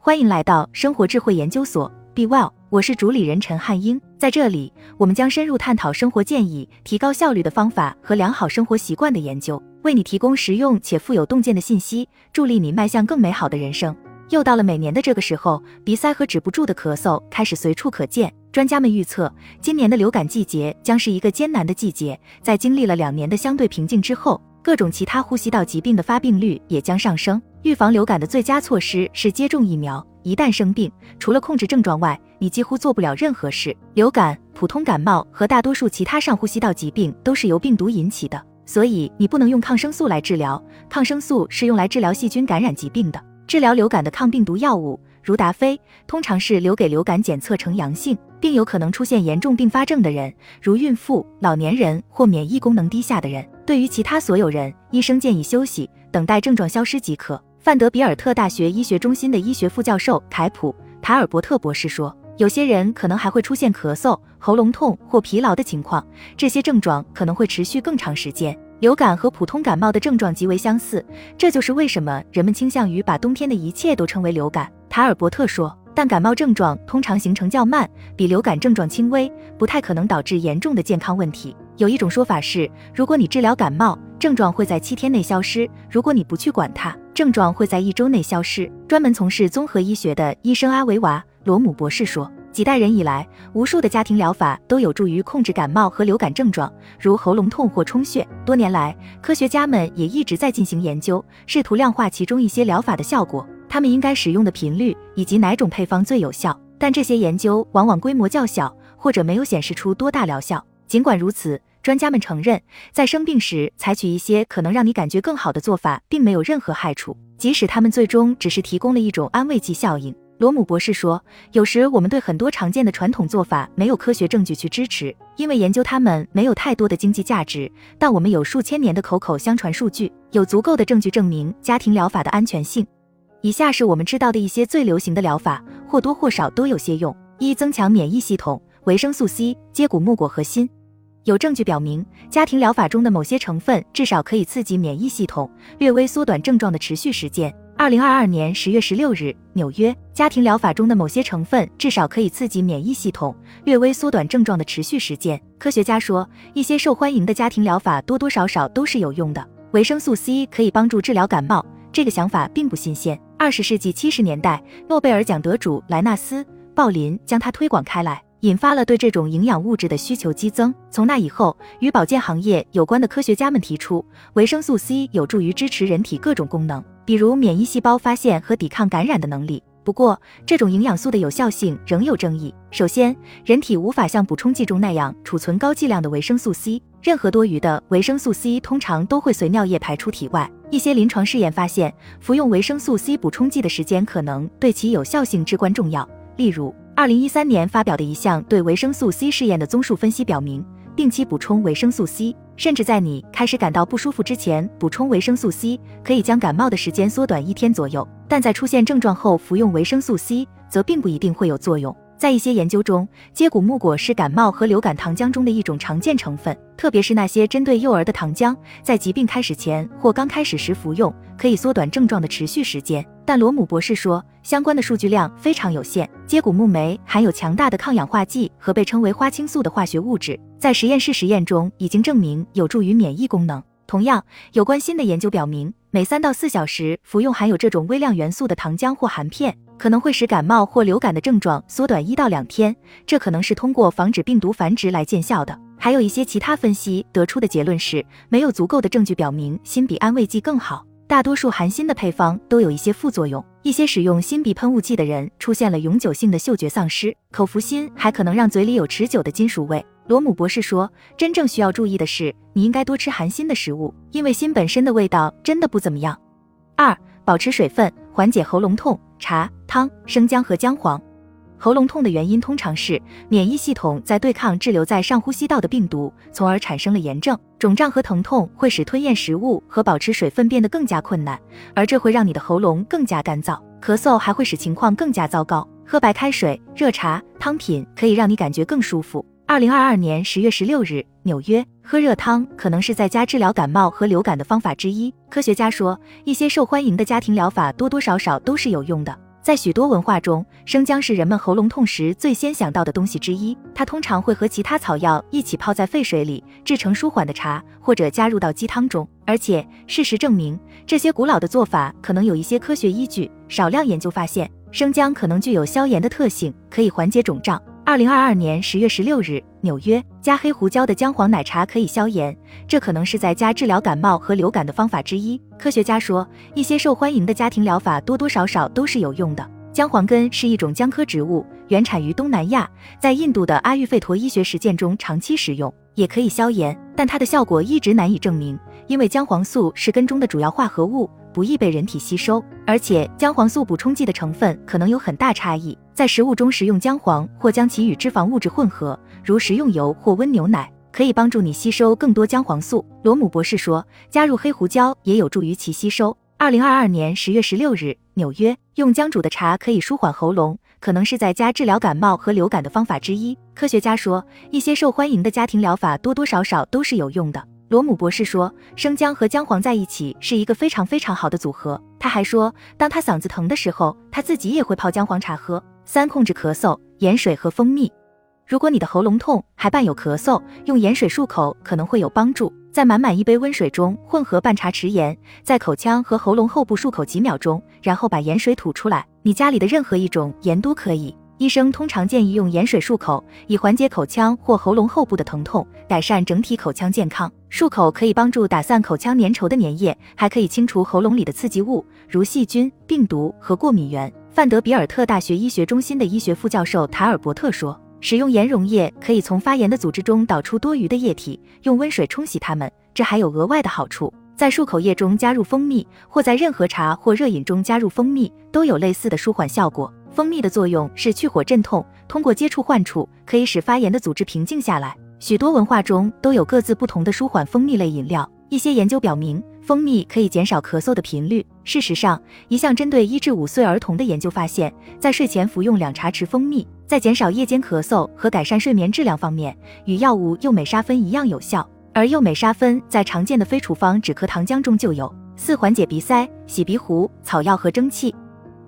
欢迎来到生活智慧研究所，Be Well，我是主理人陈汉英。在这里，我们将深入探讨生活建议、提高效率的方法和良好生活习惯的研究，为你提供实用且富有洞见的信息，助力你迈向更美好的人生。又到了每年的这个时候，鼻塞和止不住的咳嗽开始随处可见。专家们预测，今年的流感季节将是一个艰难的季节。在经历了两年的相对平静之后，各种其他呼吸道疾病的发病率也将上升。预防流感的最佳措施是接种疫苗。一旦生病，除了控制症状外，你几乎做不了任何事。流感、普通感冒和大多数其他上呼吸道疾病都是由病毒引起的，所以你不能用抗生素来治疗。抗生素是用来治疗细菌感染疾病的。治疗流感的抗病毒药物，如达菲，通常是留给流感检测呈阳性，并有可能出现严重并发症的人，如孕妇、老年人或免疫功能低下的人。对于其他所有人，医生建议休息，等待症状消失即可。范德比尔特大学医学中心的医学副教授凯普·塔尔伯特博士说，有些人可能还会出现咳嗽、喉咙痛或疲劳的情况，这些症状可能会持续更长时间。流感和普通感冒的症状极为相似，这就是为什么人们倾向于把冬天的一切都称为流感。塔尔伯特说，但感冒症状通常形成较慢，比流感症状轻微，不太可能导致严重的健康问题。有一种说法是，如果你治疗感冒，症状会在七天内消失；如果你不去管它，症状会在一周内消失。专门从事综合医学的医生阿维瓦·罗姆博士说。几代人以来，无数的家庭疗法都有助于控制感冒和流感症状，如喉咙痛或充血。多年来，科学家们也一直在进行研究，试图量化其中一些疗法的效果，他们应该使用的频率以及哪种配方最有效。但这些研究往往规模较小，或者没有显示出多大疗效。尽管如此，专家们承认，在生病时采取一些可能让你感觉更好的做法，并没有任何害处，即使他们最终只是提供了一种安慰剂效应。罗姆博士说：“有时我们对很多常见的传统做法没有科学证据去支持，因为研究它们没有太多的经济价值。但我们有数千年的口口相传数据，有足够的证据证明家庭疗法的安全性。以下是我们知道的一些最流行的疗法，或多或少都有些用：一、增强免疫系统，维生素 C、接骨木果核心。有证据表明，家庭疗法中的某些成分至少可以刺激免疫系统，略微缩短症状的持续时间。”二零二二年十月十六日，纽约家庭疗法中的某些成分至少可以刺激免疫系统，略微缩短症状的持续时间。科学家说，一些受欢迎的家庭疗法多多少少都是有用的。维生素 C 可以帮助治疗感冒，这个想法并不新鲜。二十世纪七十年代，诺贝尔奖得主莱纳斯·鲍林将它推广开来，引发了对这种营养物质的需求激增。从那以后，与保健行业有关的科学家们提出，维生素 C 有助于支持人体各种功能。比如免疫细胞发现和抵抗感染的能力。不过，这种营养素的有效性仍有争议。首先，人体无法像补充剂中那样储存高剂量的维生素 C，任何多余的维生素 C 通常都会随尿液排出体外。一些临床试验发现，服用维生素 C 补充剂的时间可能对其有效性至关重要。例如，二零一三年发表的一项对维生素 C 试验的综述分析表明。定期补充维生素 C，甚至在你开始感到不舒服之前补充维生素 C，可以将感冒的时间缩短一天左右。但在出现症状后服用维生素 C，则并不一定会有作用。在一些研究中，接骨木果是感冒和流感糖浆中的一种常见成分，特别是那些针对幼儿的糖浆，在疾病开始前或刚开始时服用，可以缩短症状的持续时间。但罗姆博士说，相关的数据量非常有限。接骨木酶含有强大的抗氧化剂和被称为花青素的化学物质，在实验室实验中已经证明有助于免疫功能。同样，有关新的研究表明，每三到四小时服用含有这种微量元素的糖浆或含片。可能会使感冒或流感的症状缩短一到两天，这可能是通过防止病毒繁殖来见效的。还有一些其他分析得出的结论是，没有足够的证据表明锌比安慰剂更好。大多数含锌的配方都有一些副作用，一些使用锌鼻喷雾剂的人出现了永久性的嗅觉丧失。口服锌还可能让嘴里有持久的金属味。罗姆博士说，真正需要注意的是，你应该多吃含锌的食物，因为锌本身的味道真的不怎么样。二，保持水分，缓解喉咙痛。茶、汤、生姜和姜黄。喉咙痛的原因通常是免疫系统在对抗滞留在上呼吸道的病毒，从而产生了炎症。肿胀和疼痛会使吞咽食物和保持水分变得更加困难，而这会让你的喉咙更加干燥。咳嗽还会使情况更加糟糕。喝白开水、热茶、汤品可以让你感觉更舒服。二零二二年十月十六日，纽约。喝热汤可能是在家治疗感冒和流感的方法之一。科学家说，一些受欢迎的家庭疗法多多少少都是有用的。在许多文化中，生姜是人们喉咙痛时最先想到的东西之一。它通常会和其他草药一起泡在沸水里，制成舒缓的茶，或者加入到鸡汤中。而且，事实证明，这些古老的做法可能有一些科学依据。少量研究发现，生姜可能具有消炎的特性，可以缓解肿胀。二零二二年十月十六日，纽约加黑胡椒的姜黄奶茶可以消炎，这可能是在家治疗感冒和流感的方法之一。科学家说，一些受欢迎的家庭疗法多多少少都是有用的。姜黄根是一种姜科植物，原产于东南亚，在印度的阿育吠陀医学实践中长期使用，也可以消炎，但它的效果一直难以证明，因为姜黄素是根中的主要化合物。不易被人体吸收，而且姜黄素补充剂的成分可能有很大差异。在食物中食用姜黄，或将其与脂肪物质混合，如食用油或温牛奶，可以帮助你吸收更多姜黄素。罗姆博士说，加入黑胡椒也有助于其吸收。二零二二年十月十六日，纽约用姜煮的茶可以舒缓喉咙，可能是在家治疗感冒和流感的方法之一。科学家说，一些受欢迎的家庭疗法多多少少都是有用的。罗姆博士说，生姜和姜黄在一起是一个非常非常好的组合。他还说，当他嗓子疼的时候，他自己也会泡姜黄茶喝。三、控制咳嗽，盐水和蜂蜜。如果你的喉咙痛还伴有咳嗽，用盐水漱口可能会有帮助。在满满一杯温水中混合半茶匙盐，在口腔和喉咙后部漱口几秒钟，然后把盐水吐出来。你家里的任何一种盐都可以。医生通常建议用盐水漱口，以缓解口腔或喉咙后部的疼痛，改善整体口腔健康。漱口可以帮助打散口腔粘稠的粘液，还可以清除喉咙里的刺激物，如细菌、病毒和过敏源。范德比尔特大学医学中心的医学副教授塔尔伯特说，使用盐溶液可以从发炎的组织中导出多余的液体，用温水冲洗它们。这还有额外的好处，在漱口液中加入蜂蜜，或在任何茶或热饮中加入蜂蜜，都有类似的舒缓效果。蜂蜜的作用是去火镇痛，通过接触患处可以使发炎的组织平静下来。许多文化中都有各自不同的舒缓蜂蜜类饮料。一些研究表明，蜂蜜可以减少咳嗽的频率。事实上，一项针对一至五岁儿童的研究发现，在睡前服用两茶匙蜂蜜，在减少夜间咳嗽和改善睡眠质量方面，与药物右美沙芬一样有效。而右美沙芬在常见的非处方止咳糖浆中就有。四、缓解鼻塞、洗鼻壶、草药和蒸汽。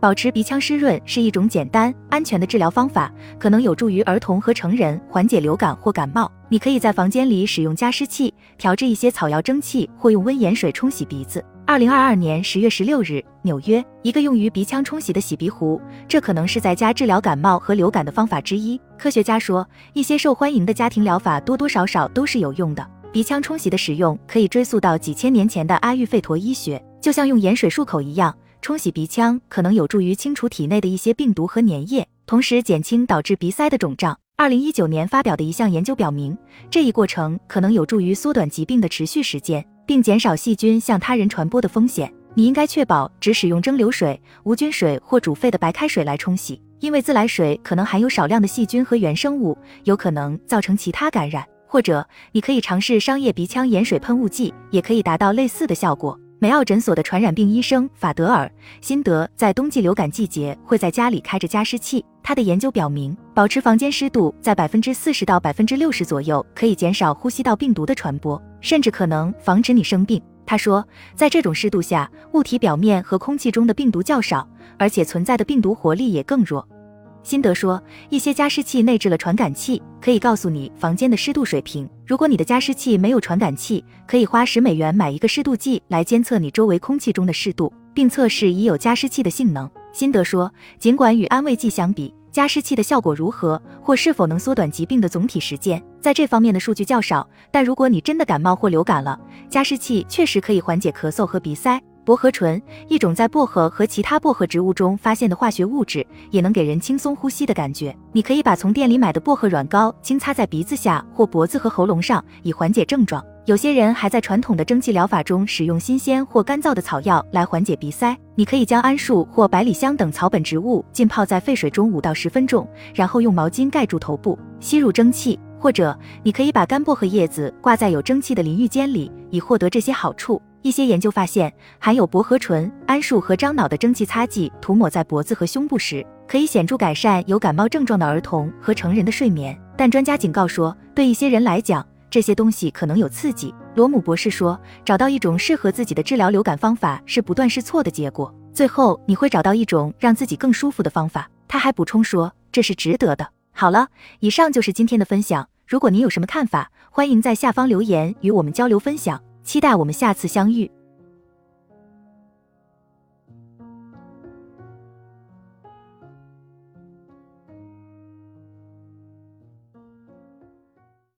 保持鼻腔湿润是一种简单、安全的治疗方法，可能有助于儿童和成人缓解流感或感冒。你可以在房间里使用加湿器，调制一些草药蒸汽，或用温盐水冲洗鼻子。二零二二年十月十六日，纽约一个用于鼻腔冲洗的洗鼻壶，这可能是在家治疗感冒和流感的方法之一。科学家说，一些受欢迎的家庭疗法多多少少都是有用的。鼻腔冲洗的使用可以追溯到几千年前的阿育吠陀医学，就像用盐水漱口一样。冲洗鼻腔可能有助于清除体内的一些病毒和粘液，同时减轻导致鼻塞的肿胀。二零一九年发表的一项研究表明，这一过程可能有助于缩短疾病的持续时间，并减少细菌向他人传播的风险。你应该确保只使用蒸馏水、无菌水或煮沸的白开水来冲洗，因为自来水可能含有少量的细菌和原生物，有可能造成其他感染。或者，你可以尝试商业鼻腔盐水喷雾剂，也可以达到类似的效果。梅奥诊所的传染病医生法德尔·辛德在冬季流感季节会在家里开着加湿器。他的研究表明，保持房间湿度在百分之四十到百分之六十左右，可以减少呼吸道病毒的传播，甚至可能防止你生病。他说，在这种湿度下，物体表面和空气中的病毒较少，而且存在的病毒活力也更弱。辛德说，一些加湿器内置了传感器，可以告诉你房间的湿度水平。如果你的加湿器没有传感器，可以花十美元买一个湿度计来监测你周围空气中的湿度，并测试已有加湿器的性能。辛德说，尽管与安慰剂相比，加湿器的效果如何，或是否能缩短疾病的总体时间，在这方面的数据较少。但如果你真的感冒或流感了，加湿器确实可以缓解咳嗽和鼻塞。薄荷醇，一种在薄荷和其他薄荷植物中发现的化学物质，也能给人轻松呼吸的感觉。你可以把从店里买的薄荷软膏轻擦在鼻子下或脖子和喉咙上，以缓解症状。有些人还在传统的蒸汽疗法中使用新鲜或干燥的草药来缓解鼻塞。你可以将桉树或百里香等草本植物浸泡在沸水中五到十分钟，然后用毛巾盖住头部，吸入蒸汽。或者，你可以把干薄荷叶子挂在有蒸汽的淋浴间里，以获得这些好处。一些研究发现，含有薄荷醇、桉树和樟脑的蒸汽擦剂涂抹在脖子和胸部时，可以显著改善有感冒症状的儿童和成人的睡眠。但专家警告说，对一些人来讲，这些东西可能有刺激。罗姆博士说，找到一种适合自己的治疗流感方法是不断试错的结果。最后你会找到一种让自己更舒服的方法。他还补充说，这是值得的。好了，以上就是今天的分享。如果您有什么看法，欢迎在下方留言与我们交流分享。期待我们下次相遇。